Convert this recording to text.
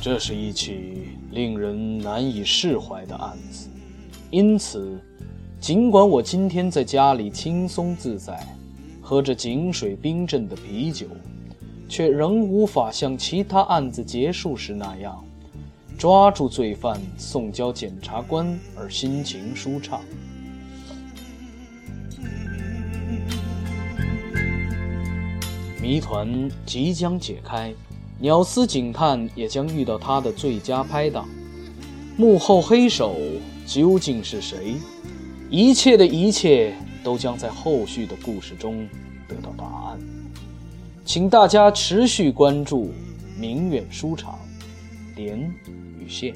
这是一起令人难以释怀的案子，因此，尽管我今天在家里轻松自在，喝着井水冰镇的啤酒，却仍无法像其他案子结束时那样，抓住罪犯送交检察官而心情舒畅。谜团即将解开。鸟司警探也将遇到他的最佳拍档，幕后黑手究竟是谁？一切的一切都将在后续的故事中得到答案，请大家持续关注明远书场，连与线。